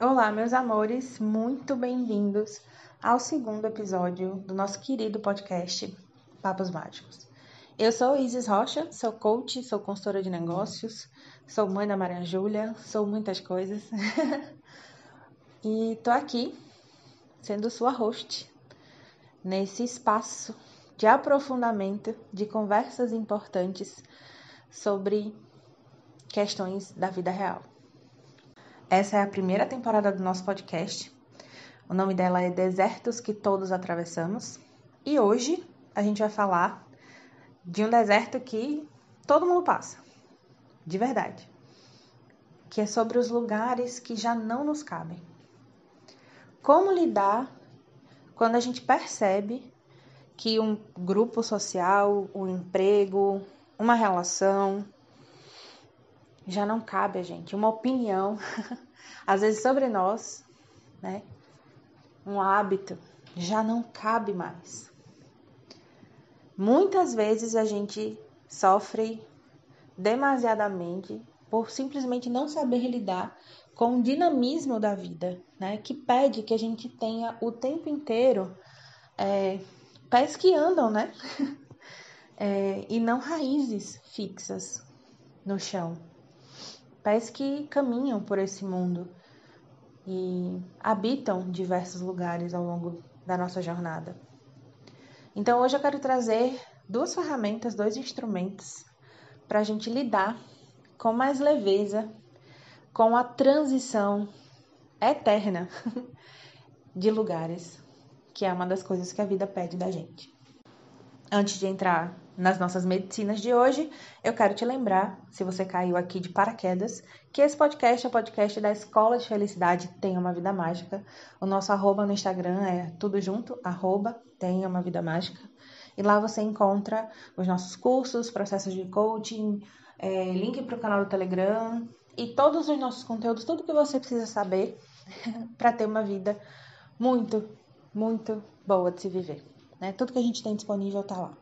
Olá, meus amores, muito bem-vindos ao segundo episódio do nosso querido podcast Papos Mágicos. Eu sou Isis Rocha, sou coach, sou consultora de negócios, sou mãe da Maria Júlia, sou muitas coisas. e tô aqui sendo sua host nesse espaço de aprofundamento de conversas importantes sobre questões da vida real. Essa é a primeira temporada do nosso podcast. O nome dela é Desertos que Todos Atravessamos. E hoje a gente vai falar de um deserto que todo mundo passa, de verdade. Que é sobre os lugares que já não nos cabem. Como lidar quando a gente percebe que um grupo social, um emprego, uma relação, já não cabe a gente. Uma opinião, às vezes sobre nós, né? Um hábito já não cabe mais. Muitas vezes a gente sofre demasiadamente por simplesmente não saber lidar com o dinamismo da vida, né? Que pede que a gente tenha o tempo inteiro é, pés que andam, né? É, e não raízes fixas no chão pés que caminham por esse mundo e habitam diversos lugares ao longo da nossa jornada. Então, hoje eu quero trazer duas ferramentas, dois instrumentos para a gente lidar com mais leveza com a transição eterna de lugares, que é uma das coisas que a vida pede da gente. Antes de entrar nas nossas medicinas de hoje, eu quero te lembrar, se você caiu aqui de paraquedas, que esse podcast é o podcast da Escola de Felicidade Tenha Uma Vida Mágica. O nosso arroba no Instagram é tudo junto, arroba Tenha Uma Vida Mágica. E lá você encontra os nossos cursos, processos de coaching, é, link para o canal do Telegram e todos os nossos conteúdos, tudo que você precisa saber para ter uma vida muito, muito boa de se viver. Né? Tudo que a gente tem disponível está lá.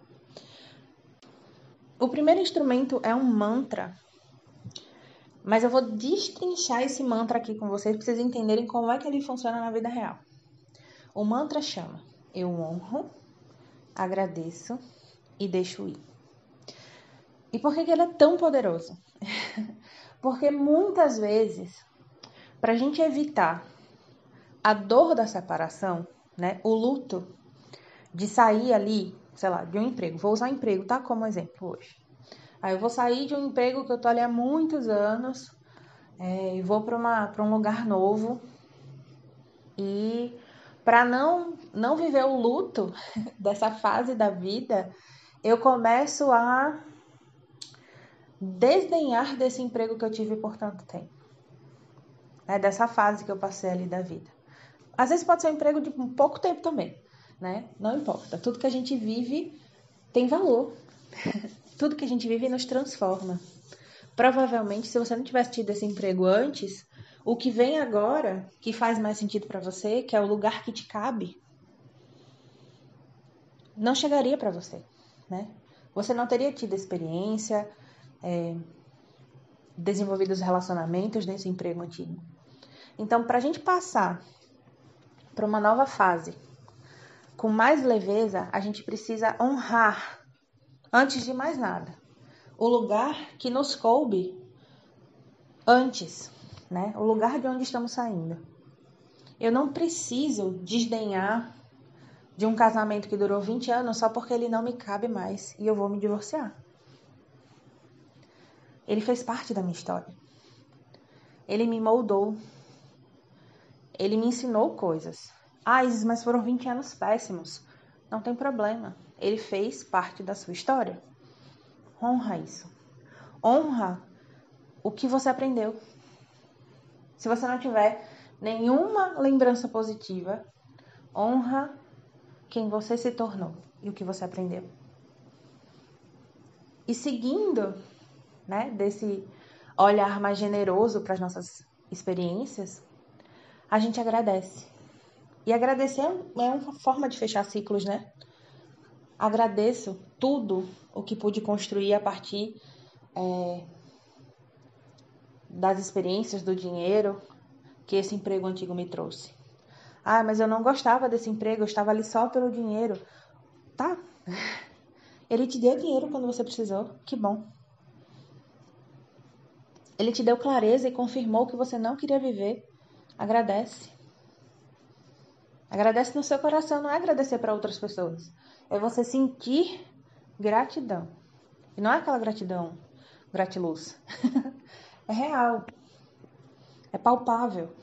O primeiro instrumento é um mantra. Mas eu vou destrinchar esse mantra aqui com vocês para vocês entenderem como é que ele funciona na vida real. O mantra chama: Eu honro, agradeço e deixo ir. E por que, que ele é tão poderoso? Porque muitas vezes, para a gente evitar a dor da separação, né, o luto de sair ali sei lá, de um emprego. Vou usar emprego, tá? Como exemplo hoje. Aí eu vou sair de um emprego que eu tô ali há muitos anos é, e vou para um lugar novo. E para não, não viver o luto dessa fase da vida, eu começo a desdenhar desse emprego que eu tive por tanto tempo. É dessa fase que eu passei ali da vida. Às vezes pode ser um emprego de pouco tempo também né? Não importa. Tudo que a gente vive tem valor. Tudo que a gente vive nos transforma. Provavelmente, se você não tivesse tido esse emprego antes, o que vem agora, que faz mais sentido para você, que é o lugar que te cabe, não chegaria para você, né? Você não teria tido experiência, é, desenvolvido os relacionamentos nesse emprego antigo. Então, para a gente passar para uma nova fase, com mais leveza, a gente precisa honrar, antes de mais nada, o lugar que nos coube antes, né? O lugar de onde estamos saindo. Eu não preciso desdenhar de um casamento que durou 20 anos só porque ele não me cabe mais e eu vou me divorciar. Ele fez parte da minha história. Ele me moldou. Ele me ensinou coisas. Ah, Isis, mas foram 20 anos péssimos. Não tem problema. Ele fez parte da sua história. Honra isso. Honra o que você aprendeu. Se você não tiver nenhuma lembrança positiva, honra quem você se tornou e o que você aprendeu. E seguindo, né, desse olhar mais generoso para as nossas experiências, a gente agradece. E agradecer é, é uma forma de fechar ciclos, né? Agradeço tudo o que pude construir a partir é, das experiências, do dinheiro, que esse emprego antigo me trouxe. Ah, mas eu não gostava desse emprego, eu estava ali só pelo dinheiro. Tá. Ele te deu dinheiro quando você precisou. Que bom. Ele te deu clareza e confirmou que você não queria viver. Agradece. Agradece no seu coração, não é agradecer para outras pessoas. É você sentir gratidão. E não é aquela gratidão gratiluz. é real. É palpável.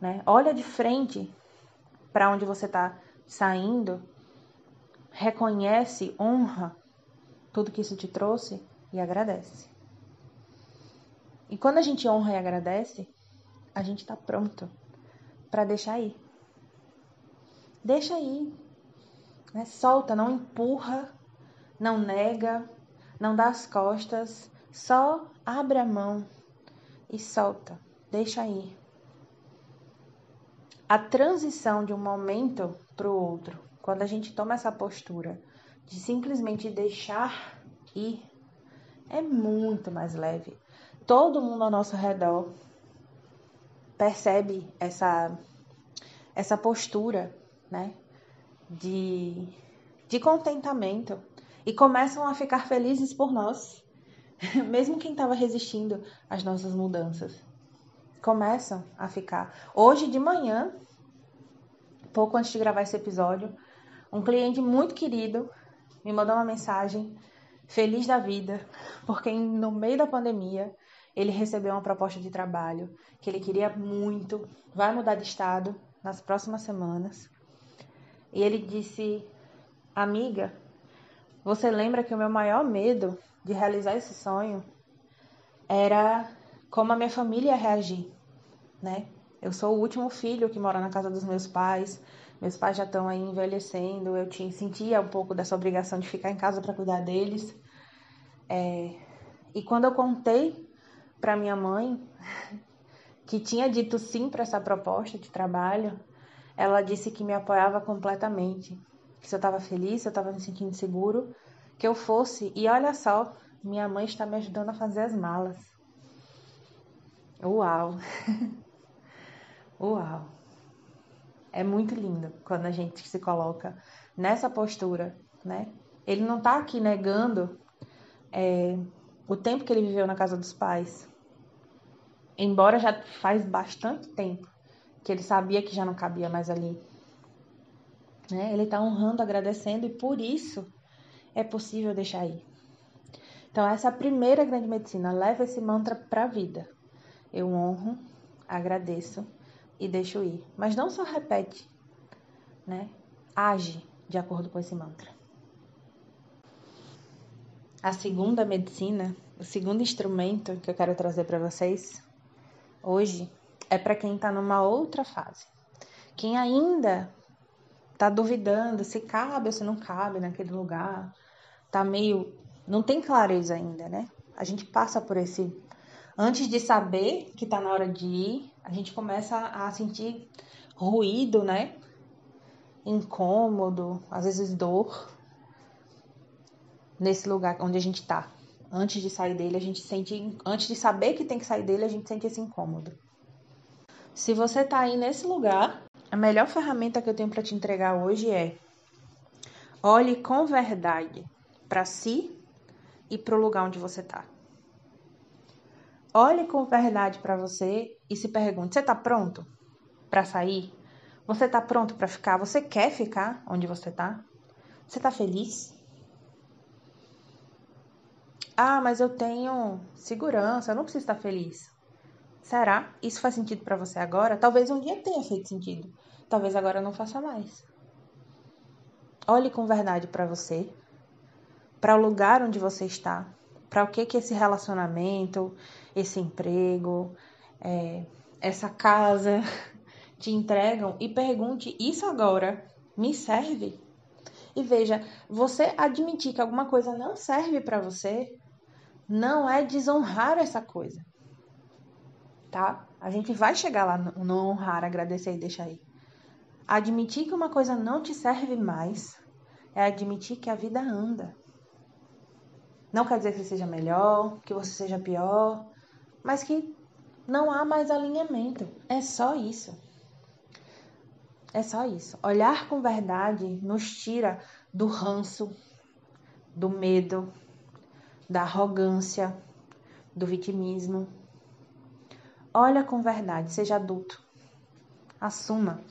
Né? Olha de frente para onde você está saindo. Reconhece, honra tudo que isso te trouxe e agradece. E quando a gente honra e agradece, a gente está pronto para deixar ir. Deixa ir. Né? Solta, não empurra, não nega, não dá as costas, só abre a mão e solta, deixa ir. A transição de um momento para o outro, quando a gente toma essa postura de simplesmente deixar ir, é muito mais leve. Todo mundo ao nosso redor percebe essa essa postura né? De, de contentamento e começam a ficar felizes por nós, mesmo quem estava resistindo às nossas mudanças. Começam a ficar. Hoje de manhã, pouco antes de gravar esse episódio, um cliente muito querido me mandou uma mensagem feliz da vida, porque no meio da pandemia ele recebeu uma proposta de trabalho que ele queria muito, vai mudar de estado nas próximas semanas. E ele disse: Amiga, você lembra que o meu maior medo de realizar esse sonho era como a minha família ia reagir, né? Eu sou o último filho que mora na casa dos meus pais. Meus pais já estão aí envelhecendo. Eu tinha, sentia um pouco dessa obrigação de ficar em casa para cuidar deles. É, e quando eu contei para minha mãe que tinha dito sim para essa proposta de trabalho, ela disse que me apoiava completamente, que se eu estava feliz, se eu estava me sentindo seguro, que eu fosse. E olha só, minha mãe está me ajudando a fazer as malas. Uau! Uau! É muito lindo quando a gente se coloca nessa postura, né? Ele não está aqui negando é, o tempo que ele viveu na casa dos pais. Embora já faz bastante tempo que ele sabia que já não cabia mais ali. Né? Ele está honrando, agradecendo e por isso é possível deixar ir. Então, essa é a primeira grande medicina. Leva esse mantra para a vida. Eu honro, agradeço e deixo ir. Mas não só repete, né? Age de acordo com esse mantra. A segunda medicina, o segundo instrumento que eu quero trazer para vocês hoje é para quem está numa outra fase. Quem ainda está duvidando se cabe ou se não cabe naquele lugar, tá meio. não tem clareza ainda, né? A gente passa por esse. Antes de saber que está na hora de ir, a gente começa a sentir ruído, né? Incômodo, às vezes dor, nesse lugar onde a gente está. Antes de sair dele, a gente sente. Antes de saber que tem que sair dele, a gente sente esse incômodo. Se você está aí nesse lugar, a melhor ferramenta que eu tenho para te entregar hoje é olhe com verdade para si e para o lugar onde você está. Olhe com verdade para você e se pergunte: você está pronto para sair? Você está pronto para ficar? Você quer ficar onde você está? Você está feliz? Ah, mas eu tenho segurança, eu não preciso estar feliz. Será? Isso faz sentido para você agora? Talvez um dia tenha feito sentido. Talvez agora não faça mais. Olhe com verdade para você, para o lugar onde você está, para o que que esse relacionamento, esse emprego, é, essa casa te entregam e pergunte: isso agora me serve? E veja, você admitir que alguma coisa não serve para você não é desonrar essa coisa tá? A gente vai chegar lá no honrar, agradecer e deixar aí. Admitir que uma coisa não te serve mais é admitir que a vida anda. Não quer dizer que você seja melhor, que você seja pior, mas que Não há mais alinhamento. É só isso. É só isso. Olhar com verdade nos tira do ranço, do medo, da arrogância, do vitimismo. Olha com verdade, seja adulto. Assuma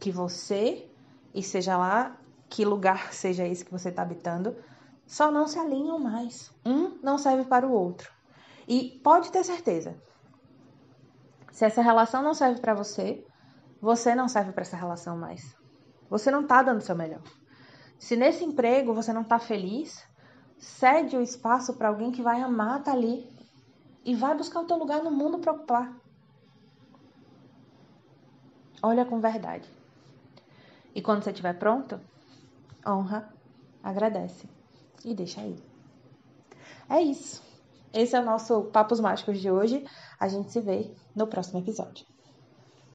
que você, e seja lá que lugar seja esse que você está habitando, só não se alinham mais. Um não serve para o outro. E pode ter certeza, se essa relação não serve para você, você não serve para essa relação mais. Você não está dando o seu melhor. Se nesse emprego você não está feliz, cede o espaço para alguém que vai amar estar tá ali e vai buscar o teu lugar no mundo para ocupar. Olha com verdade. E quando você estiver pronto, honra, agradece e deixa aí. É isso. Esse é o nosso Papos Mágicos de hoje. A gente se vê no próximo episódio.